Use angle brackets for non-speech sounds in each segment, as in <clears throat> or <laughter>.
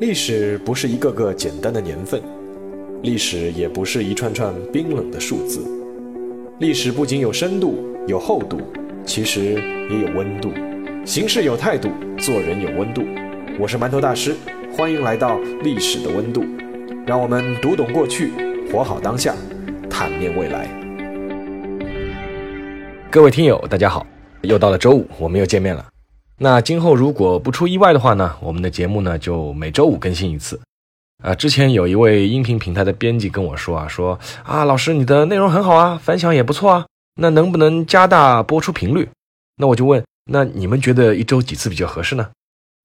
历史不是一个个简单的年份，历史也不是一串串冰冷的数字。历史不仅有深度、有厚度，其实也有温度。行事有态度，做人有温度。我是馒头大师，欢迎来到历史的温度。让我们读懂过去，活好当下，探面未来。各位听友，大家好，又到了周五，我们又见面了。那今后如果不出意外的话呢，我们的节目呢就每周五更新一次。啊，之前有一位音频平台的编辑跟我说啊，说啊，老师你的内容很好啊，反响也不错啊，那能不能加大播出频率？那我就问，那你们觉得一周几次比较合适呢？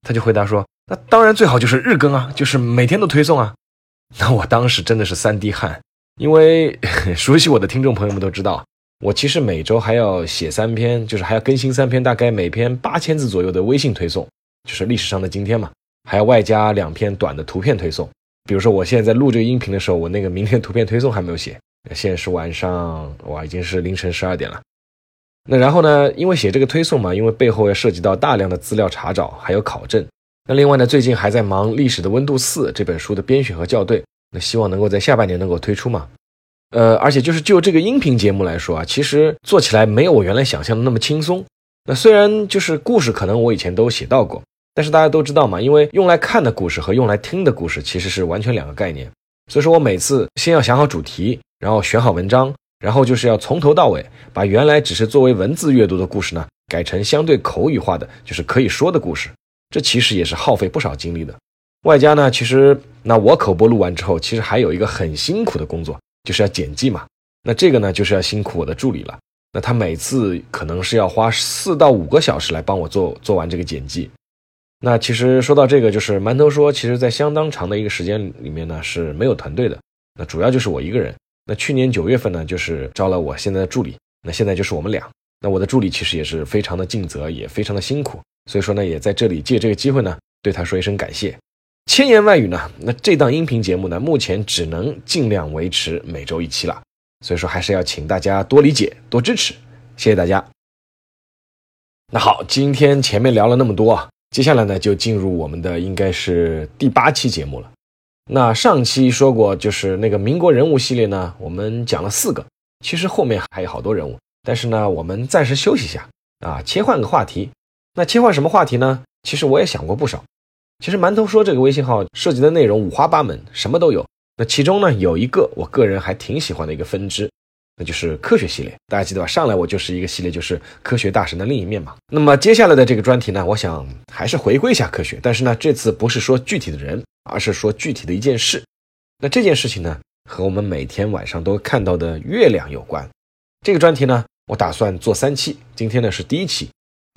他就回答说，那当然最好就是日更啊，就是每天都推送啊。<laughs> 那我当时真的是三滴汗，因为 <laughs> 熟悉我的听众朋友们都知道。我其实每周还要写三篇，就是还要更新三篇，大概每篇八千字左右的微信推送，就是历史上的今天嘛，还要外加两篇短的图片推送。比如说我现在在录这个音频的时候，我那个明天图片推送还没有写，现在是晚上，哇，已经是凌晨十二点了。那然后呢，因为写这个推送嘛，因为背后要涉及到大量的资料查找，还有考证。那另外呢，最近还在忙《历史的温度四》这本书的编选和校对，那希望能够在下半年能够推出嘛。呃，而且就是就这个音频节目来说啊，其实做起来没有我原来想象的那么轻松。那虽然就是故事可能我以前都写到过，但是大家都知道嘛，因为用来看的故事和用来听的故事其实是完全两个概念。所以说我每次先要想好主题，然后选好文章，然后就是要从头到尾把原来只是作为文字阅读的故事呢，改成相对口语化的，就是可以说的故事。这其实也是耗费不少精力的。外加呢，其实那我口播录完之后，其实还有一个很辛苦的工作。就是要剪辑嘛，那这个呢就是要辛苦我的助理了。那他每次可能是要花四到五个小时来帮我做做完这个剪辑。那其实说到这个，就是馒头说，其实在相当长的一个时间里面呢是没有团队的，那主要就是我一个人。那去年九月份呢，就是招了我现在的助理，那现在就是我们俩。那我的助理其实也是非常的尽责，也非常的辛苦，所以说呢，也在这里借这个机会呢，对他说一声感谢。千言万语呢，那这档音频节目呢，目前只能尽量维持每周一期了，所以说还是要请大家多理解、多支持，谢谢大家。那好，今天前面聊了那么多啊，接下来呢就进入我们的应该是第八期节目了。那上期说过，就是那个民国人物系列呢，我们讲了四个，其实后面还有好多人物，但是呢，我们暂时休息一下啊，切换个话题。那切换什么话题呢？其实我也想过不少。其实馒头说这个微信号涉及的内容五花八门，什么都有。那其中呢，有一个我个人还挺喜欢的一个分支，那就是科学系列。大家记得吧？上来我就是一个系列，就是科学大神的另一面嘛。那么接下来的这个专题呢，我想还是回归一下科学，但是呢，这次不是说具体的人，而是说具体的一件事。那这件事情呢，和我们每天晚上都看到的月亮有关。这个专题呢，我打算做三期，今天呢是第一期，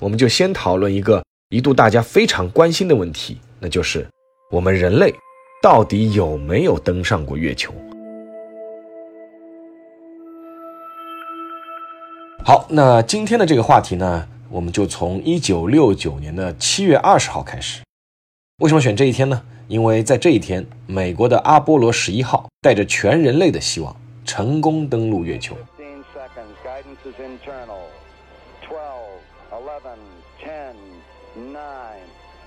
我们就先讨论一个一度大家非常关心的问题。那就是我们人类到底有没有登上过月球？好，那今天的这个话题呢，我们就从一九六九年的七月二十号开始。为什么选这一天呢？因为在这一天，美国的阿波罗十一号带着全人类的希望，成功登陆月球。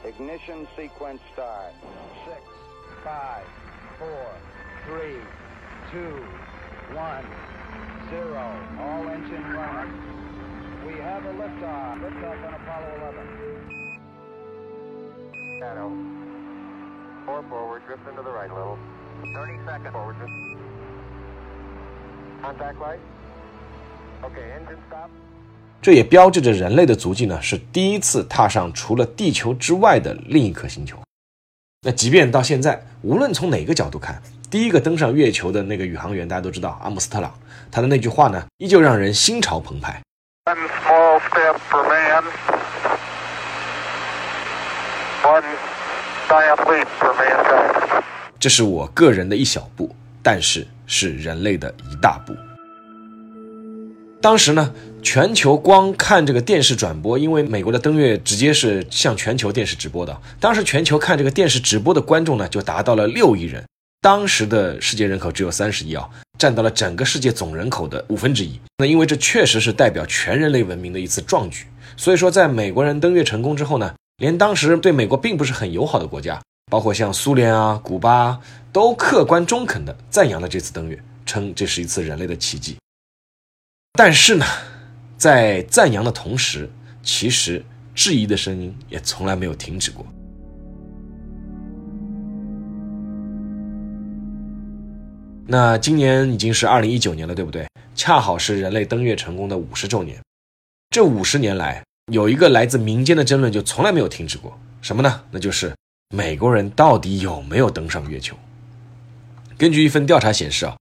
Ignition sequence start. Six, five, four, three, two, one, zero. All engine running. We have a liftoff. Liftoff on Apollo 11. Shadow. Four forward, drift into the right a little. 30 seconds forward, drift. Contact light. Okay, engine stop. 这也标志着人类的足迹呢，是第一次踏上除了地球之外的另一颗星球。那即便到现在，无论从哪个角度看，第一个登上月球的那个宇航员，大家都知道阿姆斯特朗，他的那句话呢，依旧让人心潮澎湃。这是我个人的一小步，但是是人类的一大步。当时呢，全球光看这个电视转播，因为美国的登月直接是向全球电视直播的。当时全球看这个电视直播的观众呢，就达到了六亿人。当时的世界人口只有三十亿啊，占到了整个世界总人口的五分之一。那因为这确实是代表全人类文明的一次壮举，所以说在美国人登月成功之后呢，连当时对美国并不是很友好的国家，包括像苏联啊、古巴，都客观中肯地赞扬了这次登月，称这是一次人类的奇迹。但是呢，在赞扬的同时，其实质疑的声音也从来没有停止过。那今年已经是二零一九年了，对不对？恰好是人类登月成功的五十周年。这五十年来，有一个来自民间的争论就从来没有停止过，什么呢？那就是美国人到底有没有登上月球？根据一份调查显示啊，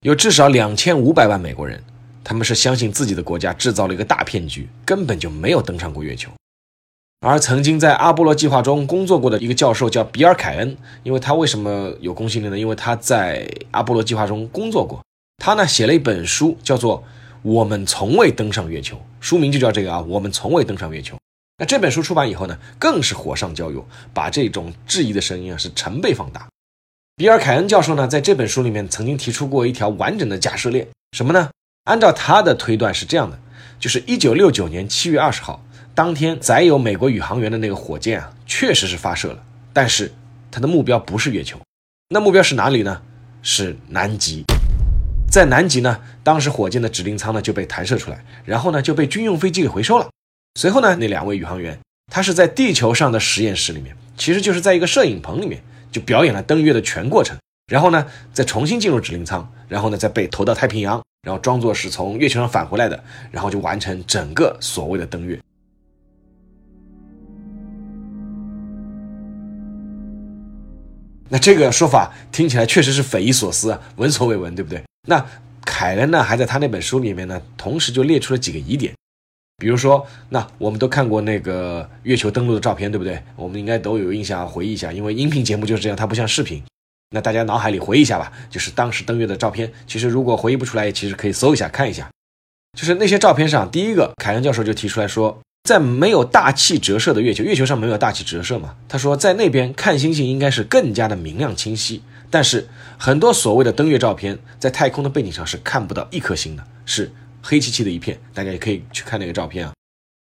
有至少两千五百万美国人，他们是相信自己的国家制造了一个大骗局，根本就没有登上过月球。而曾经在阿波罗计划中工作过的一个教授叫比尔·凯恩，因为他为什么有公信力呢？因为他在阿波罗计划中工作过。他呢写了一本书，叫做《我们从未登上月球》，书名就叫这个啊，《我们从未登上月球》。那这本书出版以后呢，更是火上浇油，把这种质疑的声音啊是成倍放大。比尔·凯恩教授呢，在这本书里面曾经提出过一条完整的假设链，什么呢？按照他的推断是这样的，就是一九六九年七月二十号。当天载有美国宇航员的那个火箭啊，确实是发射了，但是它的目标不是月球，那目标是哪里呢？是南极。在南极呢，当时火箭的指令舱呢就被弹射出来，然后呢就被军用飞机给回收了。随后呢，那两位宇航员他是在地球上的实验室里面，其实就是在一个摄影棚里面，就表演了登月的全过程，然后呢再重新进入指令舱，然后呢再被投到太平洋，然后装作是从月球上返回来的，然后就完成整个所谓的登月。那这个说法听起来确实是匪夷所思啊，闻所未闻，对不对？那凯恩呢，还在他那本书里面呢，同时就列出了几个疑点，比如说，那我们都看过那个月球登陆的照片，对不对？我们应该都有印象，回忆一下，因为音频节目就是这样，它不像视频。那大家脑海里回忆一下吧，就是当时登月的照片。其实如果回忆不出来，其实可以搜一下看一下，就是那些照片上，第一个，凯恩教授就提出来说。在没有大气折射的月球，月球上没有大气折射嘛？他说，在那边看星星应该是更加的明亮清晰。但是很多所谓的登月照片，在太空的背景上是看不到一颗星的，是黑漆漆的一片。大家也可以去看那个照片啊。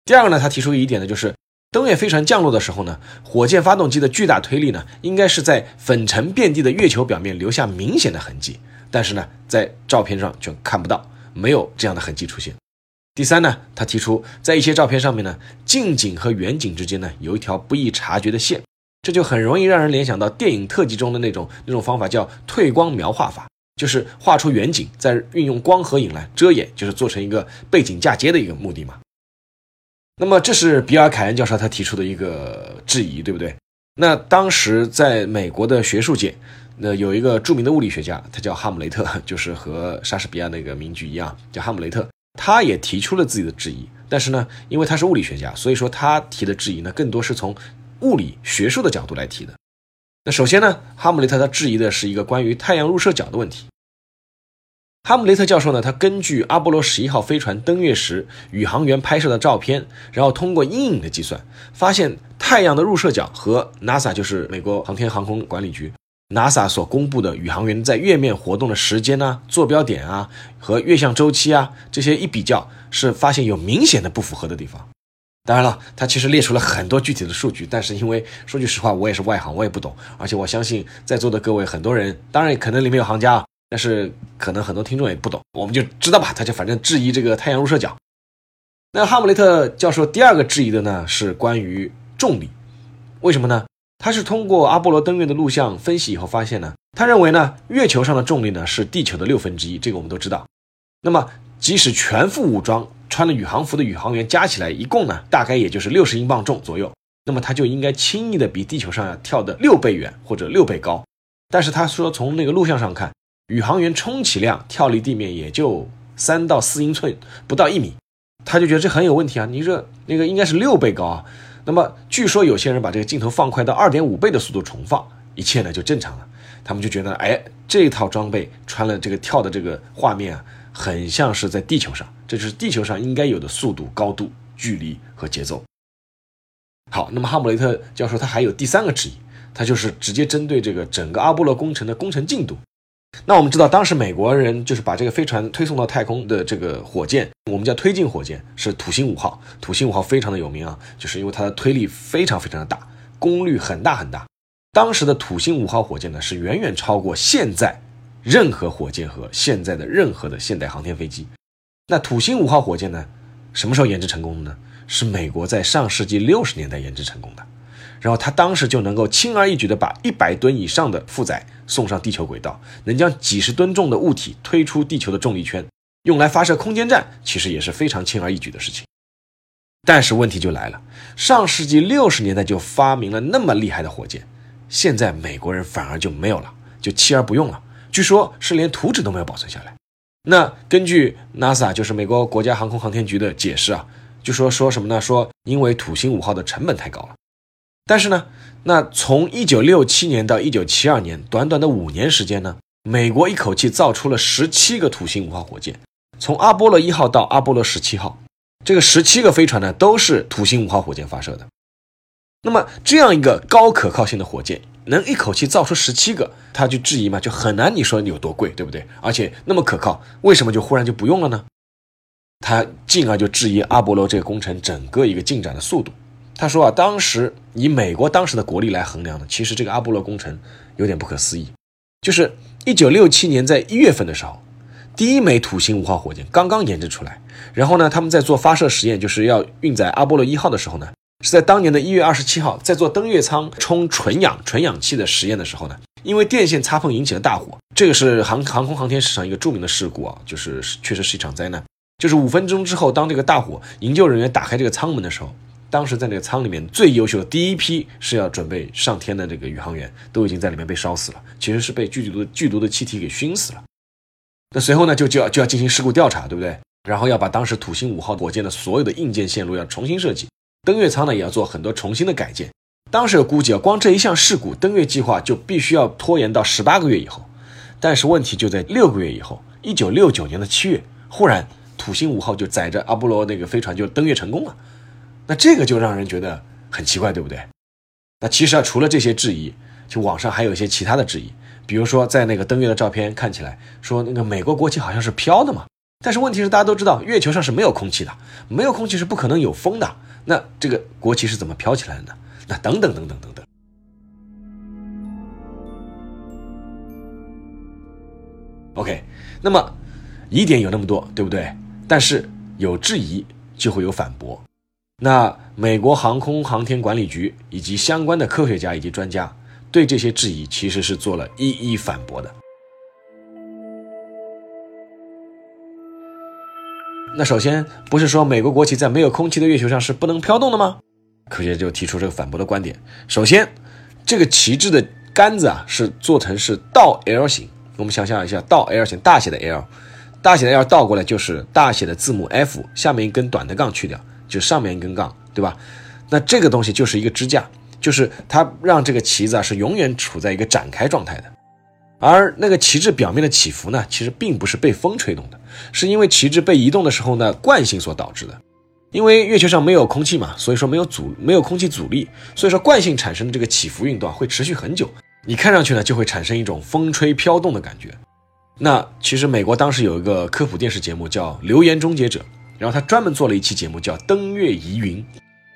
第二个呢，他提出一点呢，就是登月飞船降落的时候呢，火箭发动机的巨大推力呢，应该是在粉尘遍地的月球表面留下明显的痕迹。但是呢，在照片上却看不到，没有这样的痕迹出现。第三呢，他提出在一些照片上面呢，近景和远景之间呢有一条不易察觉的线，这就很容易让人联想到电影特技中的那种那种方法，叫退光描画法，就是画出远景，再运用光和影来遮掩，就是做成一个背景嫁接的一个目的嘛。那么这是比尔·凯恩教授他提出的一个质疑，对不对？那当时在美国的学术界，那有一个著名的物理学家，他叫哈姆雷特，<laughs> 就是和莎士比亚那个名句一样，叫哈姆雷特。他也提出了自己的质疑，但是呢，因为他是物理学家，所以说他提的质疑呢，更多是从物理学术的角度来提的。那首先呢，哈姆雷特他质疑的是一个关于太阳入射角的问题。哈姆雷特教授呢，他根据阿波罗十一号飞船登月时宇航员拍摄的照片，然后通过阴影的计算，发现太阳的入射角和 NASA 就是美国航天航空管理局。NASA 所公布的宇航员在月面活动的时间呢、坐标点啊和月相周期啊这些一比较，是发现有明显的不符合的地方。当然了，他其实列出了很多具体的数据，但是因为说句实话，我也是外行，我也不懂。而且我相信在座的各位很多人，当然可能里面有行家，但是可能很多听众也不懂。我们就知道吧，他就反正质疑这个太阳入射角。那哈姆雷特教授第二个质疑的呢是关于重力，为什么呢？他是通过阿波罗登月的录像分析以后发现呢，他认为呢，月球上的重力呢是地球的六分之一，这个我们都知道。那么即使全副武装、穿了宇航服的宇航员加起来一共呢，大概也就是六十英镑重左右，那么他就应该轻易的比地球上要跳的六倍远或者六倍高。但是他说从那个录像上看，宇航员充其量跳离地面也就三到四英寸，不到一米，他就觉得这很有问题啊！你这那个应该是六倍高啊。那么，据说有些人把这个镜头放快到二点五倍的速度重放，一切呢就正常了。他们就觉得，哎，这套装备穿了这个跳的这个画面啊，很像是在地球上，这就是地球上应该有的速度、高度、距离和节奏。好，那么哈姆雷特教授他还有第三个质疑，他就是直接针对这个整个阿波罗工程的工程进度。那我们知道，当时美国人就是把这个飞船推送到太空的这个火箭，我们叫推进火箭，是土星五号。土星五号非常的有名啊，就是因为它的推力非常非常的大，功率很大很大。当时的土星五号火箭呢，是远远超过现在任何火箭和现在的任何的现代航天飞机。那土星五号火箭呢，什么时候研制成功的呢？是美国在上世纪六十年代研制成功的。然后他当时就能够轻而易举地把一百吨以上的负载送上地球轨道，能将几十吨重的物体推出地球的重力圈，用来发射空间站，其实也是非常轻而易举的事情。但是问题就来了，上世纪六十年代就发明了那么厉害的火箭，现在美国人反而就没有了，就弃而不用了。据说是连图纸都没有保存下来。那根据 NASA 就是美国国家航空航天局的解释啊，就说说什么呢？说因为土星五号的成本太高了。但是呢，那从一九六七年到一九七二年，短短的五年时间呢，美国一口气造出了十七个土星五号火箭，从阿波罗一号到阿波罗十七号，这个十七个飞船呢都是土星五号火箭发射的。那么这样一个高可靠性的火箭，能一口气造出十七个，他就质疑嘛，就很难你说你有多贵，对不对？而且那么可靠，为什么就忽然就不用了呢？他进而就质疑阿波罗这个工程整个一个进展的速度。他说啊，当时以美国当时的国力来衡量呢，其实这个阿波罗工程有点不可思议。就是一九六七年在一月份的时候，第一枚土星五号火箭刚刚研制出来，然后呢，他们在做发射实验，就是要运载阿波罗一号的时候呢，是在当年的一月二十七号，在做登月舱充纯氧纯氧气的实验的时候呢，因为电线擦碰引起了大火，这个是航航空航天史上一个著名的事故啊，就是确实是一场灾难。就是五分钟之后，当这个大火营救人员打开这个舱门的时候。当时在那个舱里面最优秀的第一批是要准备上天的这个宇航员都已经在里面被烧死了，其实是被剧毒的剧毒的气体给熏死了。那随后呢就就要就要进行事故调查，对不对？然后要把当时土星五号火箭的所有的硬件线路要重新设计，登月舱呢也要做很多重新的改建。当时有估计啊，光这一项事故，登月计划就必须要拖延到十八个月以后。但是问题就在六个月以后，一九六九年的七月，忽然土星五号就载着阿波罗那个飞船就登月成功了。那这个就让人觉得很奇怪，对不对？那其实啊，除了这些质疑，就网上还有一些其他的质疑，比如说在那个登月的照片看起来，说那个美国国旗好像是飘的嘛。但是问题是，大家都知道月球上是没有空气的，没有空气是不可能有风的。那这个国旗是怎么飘起来的呢？那等等等等等等。OK，那么疑点有那么多，对不对？但是有质疑就会有反驳。那美国航空航天管理局以及相关的科学家以及专家对这些质疑其实是做了一一反驳的。那首先不是说美国国旗在没有空气的月球上是不能飘动的吗？科学家就提出这个反驳的观点。首先，这个旗帜的杆子啊是做成是倒 L 型。我们想象一下，倒 L 型，大写的 L，大写的 L 倒过来就是大写的字母 F，下面一根短的杠去掉。就上面一根杠，对吧？那这个东西就是一个支架，就是它让这个旗子啊是永远处在一个展开状态的。而那个旗帜表面的起伏呢，其实并不是被风吹动的，是因为旗帜被移动的时候呢惯性所导致的。因为月球上没有空气嘛，所以说没有阻没有空气阻力，所以说惯性产生的这个起伏运动啊会持续很久。你看上去呢就会产生一种风吹飘动的感觉。那其实美国当时有一个科普电视节目叫《流言终结者》。然后他专门做了一期节目，叫《登月疑云》。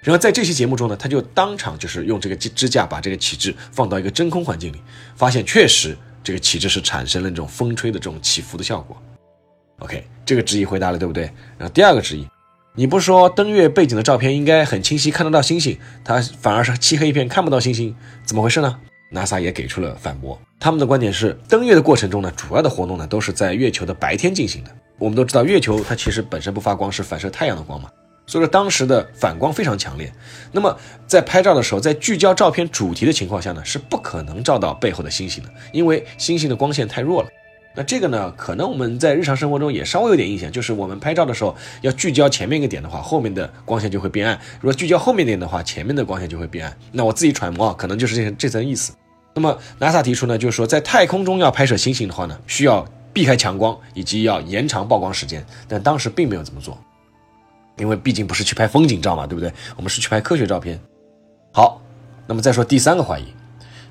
然后在这期节目中呢，他就当场就是用这个支架把这个旗帜放到一个真空环境里，发现确实这个旗帜是产生了这种风吹的这种起伏的效果。OK，这个质疑回答了，对不对？然后第二个质疑，你不是说登月背景的照片应该很清晰，看得到星星，它反而是漆黑一片，看不到星星，怎么回事呢？NASA 也给出了反驳，他们的观点是，登月的过程中呢，主要的活动呢都是在月球的白天进行的。我们都知道，月球它其实本身不发光，是反射太阳的光嘛。所以说当时的反光非常强烈。那么在拍照的时候，在聚焦照片主题的情况下呢，是不可能照到背后的星星的，因为星星的光线太弱了。那这个呢，可能我们在日常生活中也稍微有点印象，就是我们拍照的时候要聚焦前面一个点的话，后面的光线就会变暗；如果聚焦后面点的话，前面的光线就会变暗。那我自己揣摩啊，可能就是这这层意思。那么 NASA 提出呢，就是说在太空中要拍摄星星的话呢，需要。避开强光，以及要延长曝光时间，但当时并没有这么做，因为毕竟不是去拍风景照嘛，对不对？我们是去拍科学照片。好，那么再说第三个怀疑，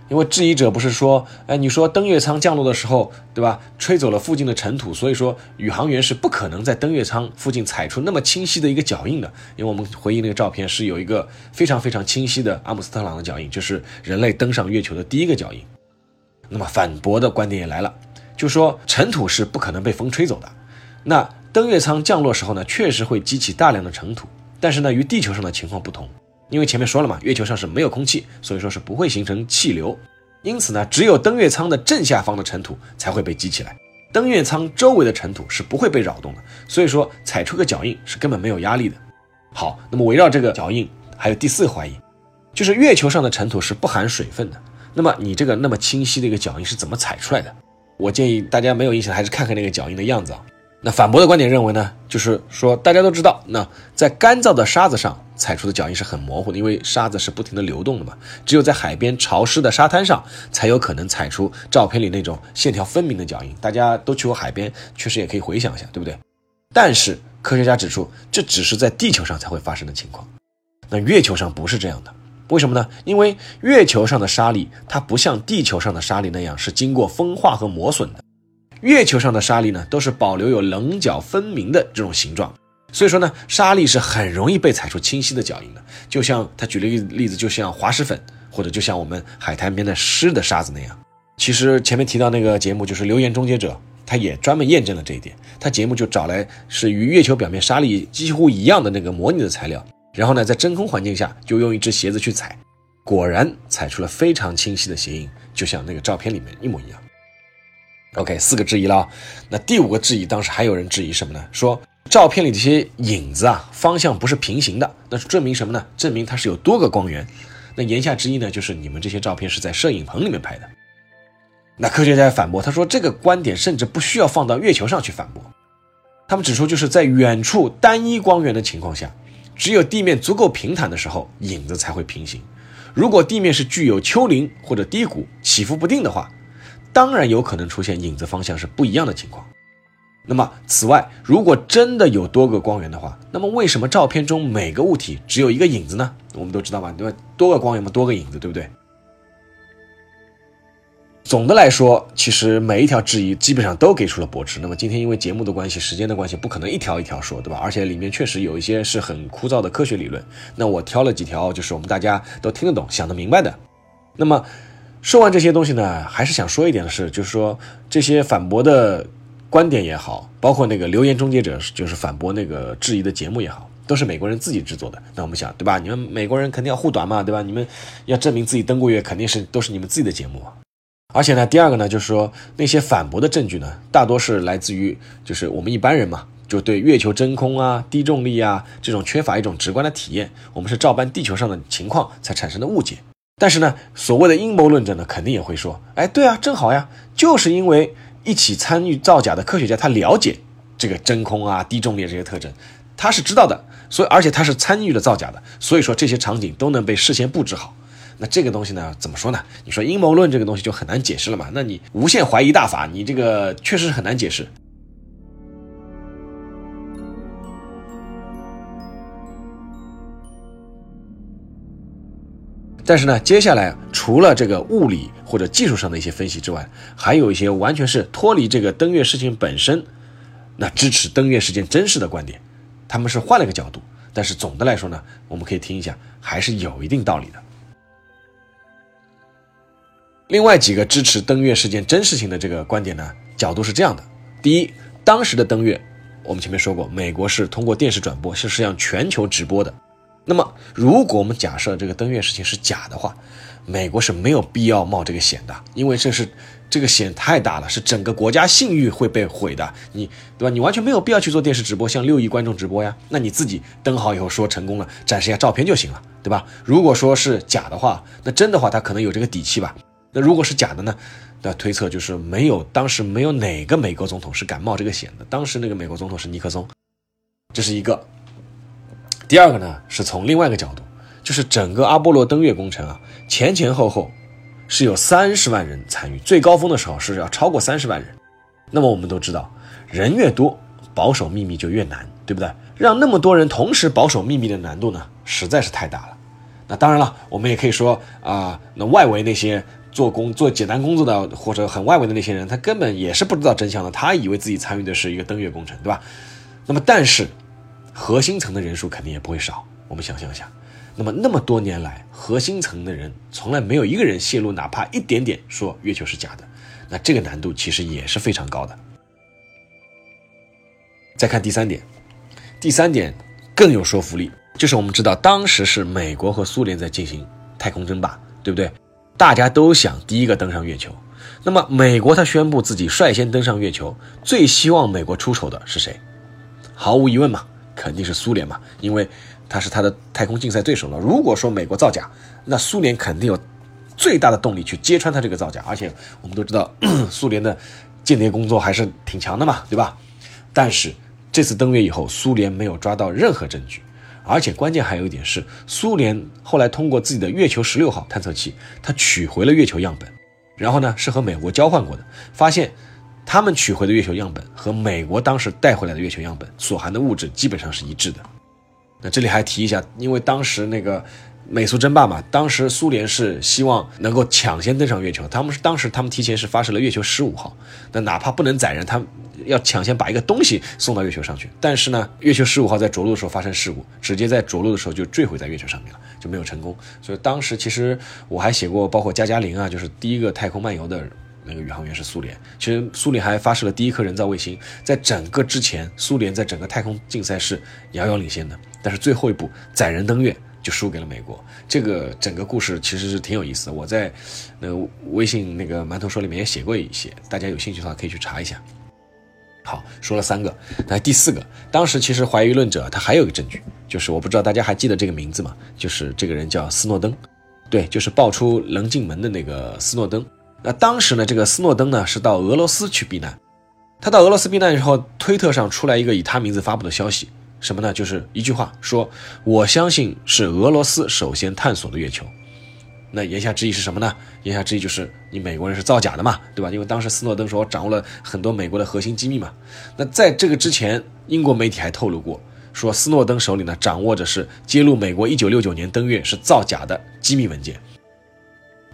因为质疑者不是说，哎，你说登月舱降落的时候，对吧，吹走了附近的尘土，所以说宇航员是不可能在登月舱附近踩出那么清晰的一个脚印的。因为我们回忆那个照片是有一个非常非常清晰的阿姆斯特朗的脚印，就是人类登上月球的第一个脚印。那么反驳的观点也来了，就说尘土是不可能被风吹走的。那登月舱降落时候呢，确实会激起大量的尘土，但是呢，与地球上的情况不同。因为前面说了嘛，月球上是没有空气，所以说是不会形成气流，因此呢，只有登月舱的正下方的尘土才会被激起来，登月舱周围的尘土是不会被扰动的，所以说踩出个脚印是根本没有压力的。好，那么围绕这个脚印，还有第四个怀疑，就是月球上的尘土是不含水分的，那么你这个那么清晰的一个脚印是怎么踩出来的？我建议大家没有印象还是看看那个脚印的样子啊。那反驳的观点认为呢，就是说大家都知道，那在干燥的沙子上踩出的脚印是很模糊的，因为沙子是不停的流动的嘛。只有在海边潮湿的沙滩上，才有可能踩出照片里那种线条分明的脚印。大家都去过海边，确实也可以回想一下，对不对？但是科学家指出，这只是在地球上才会发生的情况。那月球上不是这样的，为什么呢？因为月球上的沙粒它不像地球上的沙粒那样是经过风化和磨损的。月球上的沙粒呢，都是保留有棱角分明的这种形状，所以说呢，沙粒是很容易被踩出清晰的脚印的。就像他举了一个例子，就像滑石粉，或者就像我们海滩边的湿的沙子那样。其实前面提到那个节目就是《留言终结者》，他也专门验证了这一点。他节目就找来是与月球表面沙粒几乎一样的那个模拟的材料，然后呢，在真空环境下就用一只鞋子去踩，果然踩出了非常清晰的鞋印，就像那个照片里面一模一样。OK，四个质疑了，那第五个质疑，当时还有人质疑什么呢？说照片里这些影子啊，方向不是平行的，那是证明什么呢？证明它是有多个光源。那言下之意呢，就是你们这些照片是在摄影棚里面拍的。那科学家反驳，他说这个观点甚至不需要放到月球上去反驳。他们指出，就是在远处单一光源的情况下，只有地面足够平坦的时候，影子才会平行。如果地面是具有丘陵或者低谷、起伏不定的话。当然有可能出现影子方向是不一样的情况。那么，此外，如果真的有多个光源的话，那么为什么照片中每个物体只有一个影子呢？我们都知道吧，对吧？多个光源嘛，多个影子，对不对？总的来说，其实每一条质疑基本上都给出了驳斥。那么今天因为节目的关系、时间的关系，不可能一条一条说，对吧？而且里面确实有一些是很枯燥的科学理论。那我挑了几条，就是我们大家都听得懂、想得明白的。那么。说完这些东西呢，还是想说一点的是，就是说这些反驳的观点也好，包括那个留言终结者，就是反驳那个质疑的节目也好，都是美国人自己制作的。那我们想，对吧？你们美国人肯定要护短嘛，对吧？你们要证明自己登过月，肯定是都是你们自己的节目。而且呢，第二个呢，就是说那些反驳的证据呢，大多是来自于就是我们一般人嘛，就对月球真空啊、低重力啊这种缺乏一种直观的体验，我们是照搬地球上的情况才产生的误解。但是呢，所谓的阴谋论者呢，肯定也会说，哎，对啊，正好呀，就是因为一起参与造假的科学家，他了解这个真空啊、低重力这些特征，他是知道的，所以而且他是参与了造假的，所以说这些场景都能被事先布置好。那这个东西呢，怎么说呢？你说阴谋论这个东西就很难解释了嘛？那你无限怀疑大法，你这个确实很难解释。但是呢，接下来除了这个物理或者技术上的一些分析之外，还有一些完全是脱离这个登月事件本身，那支持登月事件真实的观点，他们是换了个角度。但是总的来说呢，我们可以听一下，还是有一定道理的。另外几个支持登月事件真实性的这个观点呢，角度是这样的：第一，当时的登月，我们前面说过，美国是通过电视转播，是实际上全球直播的。那么，如果我们假设这个登月事情是假的话，美国是没有必要冒这个险的，因为这是这个险太大了，是整个国家信誉会被毁的。你对吧？你完全没有必要去做电视直播，向六亿观众直播呀。那你自己登好以后说成功了，展示一下照片就行了，对吧？如果说是假的话，那真的话他可能有这个底气吧。那如果是假的呢？那推测就是没有，当时没有哪个美国总统是敢冒这个险的。当时那个美国总统是尼克松，这是一个。第二个呢，是从另外一个角度，就是整个阿波罗登月工程啊，前前后后是有三十万人参与，最高峰的时候是要超过三十万人。那么我们都知道，人越多，保守秘密就越难，对不对？让那么多人同时保守秘密的难度呢，实在是太大了。那当然了，我们也可以说啊，那外围那些做工做简单工作的或者很外围的那些人，他根本也是不知道真相的，他以为自己参与的是一个登月工程，对吧？那么，但是核心层的人数肯定也不会少。我们想象一下，那么那么多年来，核心层的人从来没有一个人泄露哪怕一点点说月球是假的，那这个难度其实也是非常高的。再看第三点，第三点更有说服力，就是我们知道当时是美国和苏联在进行太空争霸，对不对？大家都想第一个登上月球，那么美国他宣布自己率先登上月球，最希望美国出手的是谁？毫无疑问嘛，肯定是苏联嘛，因为他是他的太空竞赛对手了。如果说美国造假，那苏联肯定有最大的动力去揭穿他这个造假，而且我们都知道 <clears throat> 苏联的间谍工作还是挺强的嘛，对吧？但是这次登月以后，苏联没有抓到任何证据。而且关键还有一点是，苏联后来通过自己的月球十六号探测器，它取回了月球样本，然后呢是和美国交换过的，发现他们取回的月球样本和美国当时带回来的月球样本所含的物质基本上是一致的。那这里还提一下，因为当时那个。美苏争霸嘛，当时苏联是希望能够抢先登上月球，他们是当时他们提前是发射了月球十五号，那哪怕不能载人，他们要抢先把一个东西送到月球上去。但是呢，月球十五号在着陆的时候发生事故，直接在着陆的时候就坠毁在月球上面了，就没有成功。所以当时其实我还写过，包括加加林啊，就是第一个太空漫游的那个宇航员是苏联。其实苏联还发射了第一颗人造卫星，在整个之前，苏联在整个太空竞赛是遥遥领先的，但是最后一步载人登月。就输给了美国，这个整个故事其实是挺有意思的。我在那个微信那个馒头说里面也写过一些，大家有兴趣的话可以去查一下。好，说了三个，那第四个，当时其实怀疑论者他还有一个证据，就是我不知道大家还记得这个名字吗？就是这个人叫斯诺登，对，就是爆出棱镜门的那个斯诺登。那当时呢，这个斯诺登呢是到俄罗斯去避难，他到俄罗斯避难以后，推特上出来一个以他名字发布的消息。什么呢？就是一句话说，我相信是俄罗斯首先探索的月球。那言下之意是什么呢？言下之意就是你美国人是造假的嘛，对吧？因为当时斯诺登说我掌握了很多美国的核心机密嘛。那在这个之前，英国媒体还透露过，说斯诺登手里呢掌握着是揭露美国1969年登月是造假的机密文件。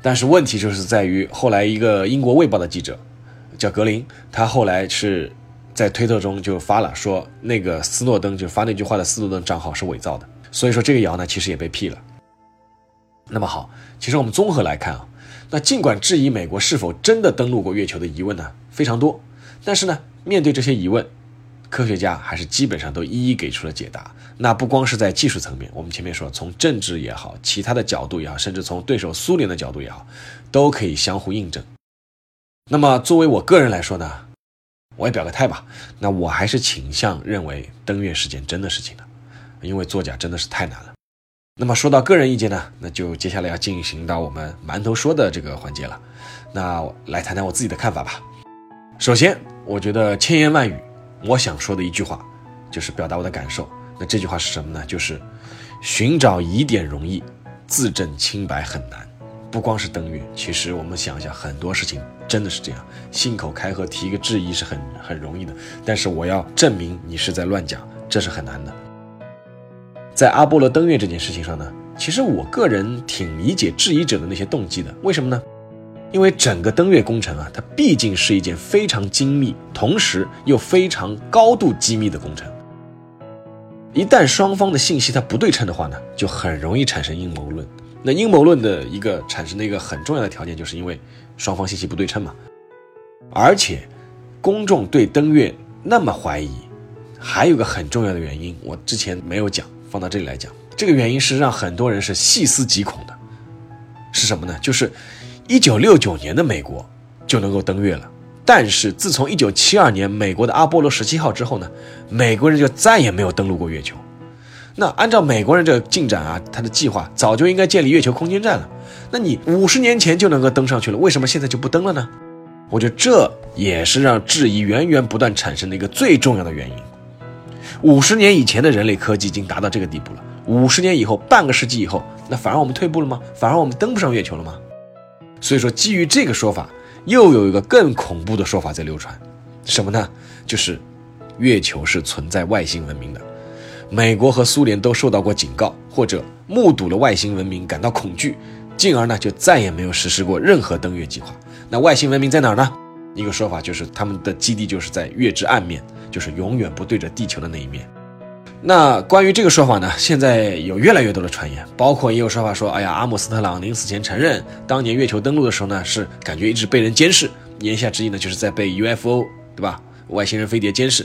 但是问题就是在于，后来一个英国卫报的记者叫格林，他后来是。在推特中就发了说，那个斯诺登就发那句话的斯诺登账号是伪造的，所以说这个谣呢其实也被辟了。那么好，其实我们综合来看啊，那尽管质疑美国是否真的登陆过月球的疑问呢非常多，但是呢面对这些疑问，科学家还是基本上都一一给出了解答。那不光是在技术层面，我们前面说从政治也好，其他的角度也好，甚至从对手苏联的角度也好，都可以相互印证。那么作为我个人来说呢？我也表个态吧，那我还是倾向认为登月是件真的事情的，因为作假真的是太难了。那么说到个人意见呢，那就接下来要进行到我们馒头说的这个环节了。那来谈谈我自己的看法吧。首先，我觉得千言万语，我想说的一句话，就是表达我的感受。那这句话是什么呢？就是寻找疑点容易，自证清白很难。不光是登月，其实我们想一想，很多事情真的是这样，信口开河提一个质疑是很很容易的，但是我要证明你是在乱讲，这是很难的。在阿波罗登月这件事情上呢，其实我个人挺理解质疑者的那些动机的。为什么呢？因为整个登月工程啊，它毕竟是一件非常精密，同时又非常高度机密的工程。一旦双方的信息它不对称的话呢，就很容易产生阴谋论。那阴谋论的一个产生的一个很重要的条件，就是因为双方信息不对称嘛。而且，公众对登月那么怀疑，还有个很重要的原因，我之前没有讲，放到这里来讲。这个原因是让很多人是细思极恐的，是什么呢？就是一九六九年的美国就能够登月了，但是自从一九七二年美国的阿波罗十七号之后呢，美国人就再也没有登陆过月球。那按照美国人这个进展啊，他的计划早就应该建立月球空间站了。那你五十年前就能够登上去了，为什么现在就不登了呢？我觉得这也是让质疑源源不断产生的一个最重要的原因。五十年以前的人类科技已经达到这个地步了，五十年以后，半个世纪以后，那反而我们退步了吗？反而我们登不上月球了吗？所以说，基于这个说法，又有一个更恐怖的说法在流传，什么呢？就是月球是存在外星文明的。美国和苏联都受到过警告，或者目睹了外星文明感到恐惧，进而呢就再也没有实施过任何登月计划。那外星文明在哪儿呢？一个说法就是他们的基地就是在月之暗面，就是永远不对着地球的那一面。那关于这个说法呢，现在有越来越多的传言，包括也有说法说，哎呀，阿姆斯特朗临死前承认，当年月球登陆的时候呢，是感觉一直被人监视，言下之意呢，就是在被 UFO，对吧？外星人飞碟监视。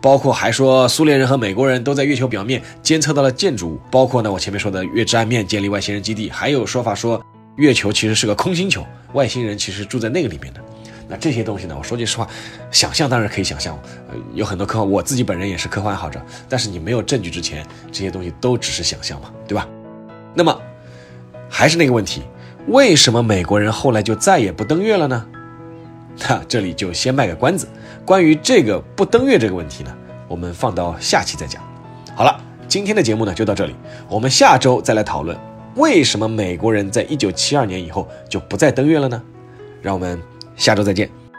包括还说苏联人和美国人都在月球表面监测到了建筑物，包括呢我前面说的月之暗面建立外星人基地，还有说法说月球其实是个空星球，外星人其实住在那个里面的。那这些东西呢，我说句实话，想象当然可以想象，呃，有很多科幻，我自己本人也是科幻爱好者，但是你没有证据之前，这些东西都只是想象嘛，对吧？那么还是那个问题，为什么美国人后来就再也不登月了呢？那这里就先卖个关子。关于这个不登月这个问题呢，我们放到下期再讲。好了，今天的节目呢就到这里，我们下周再来讨论为什么美国人在一九七二年以后就不再登月了呢？让我们下周再见。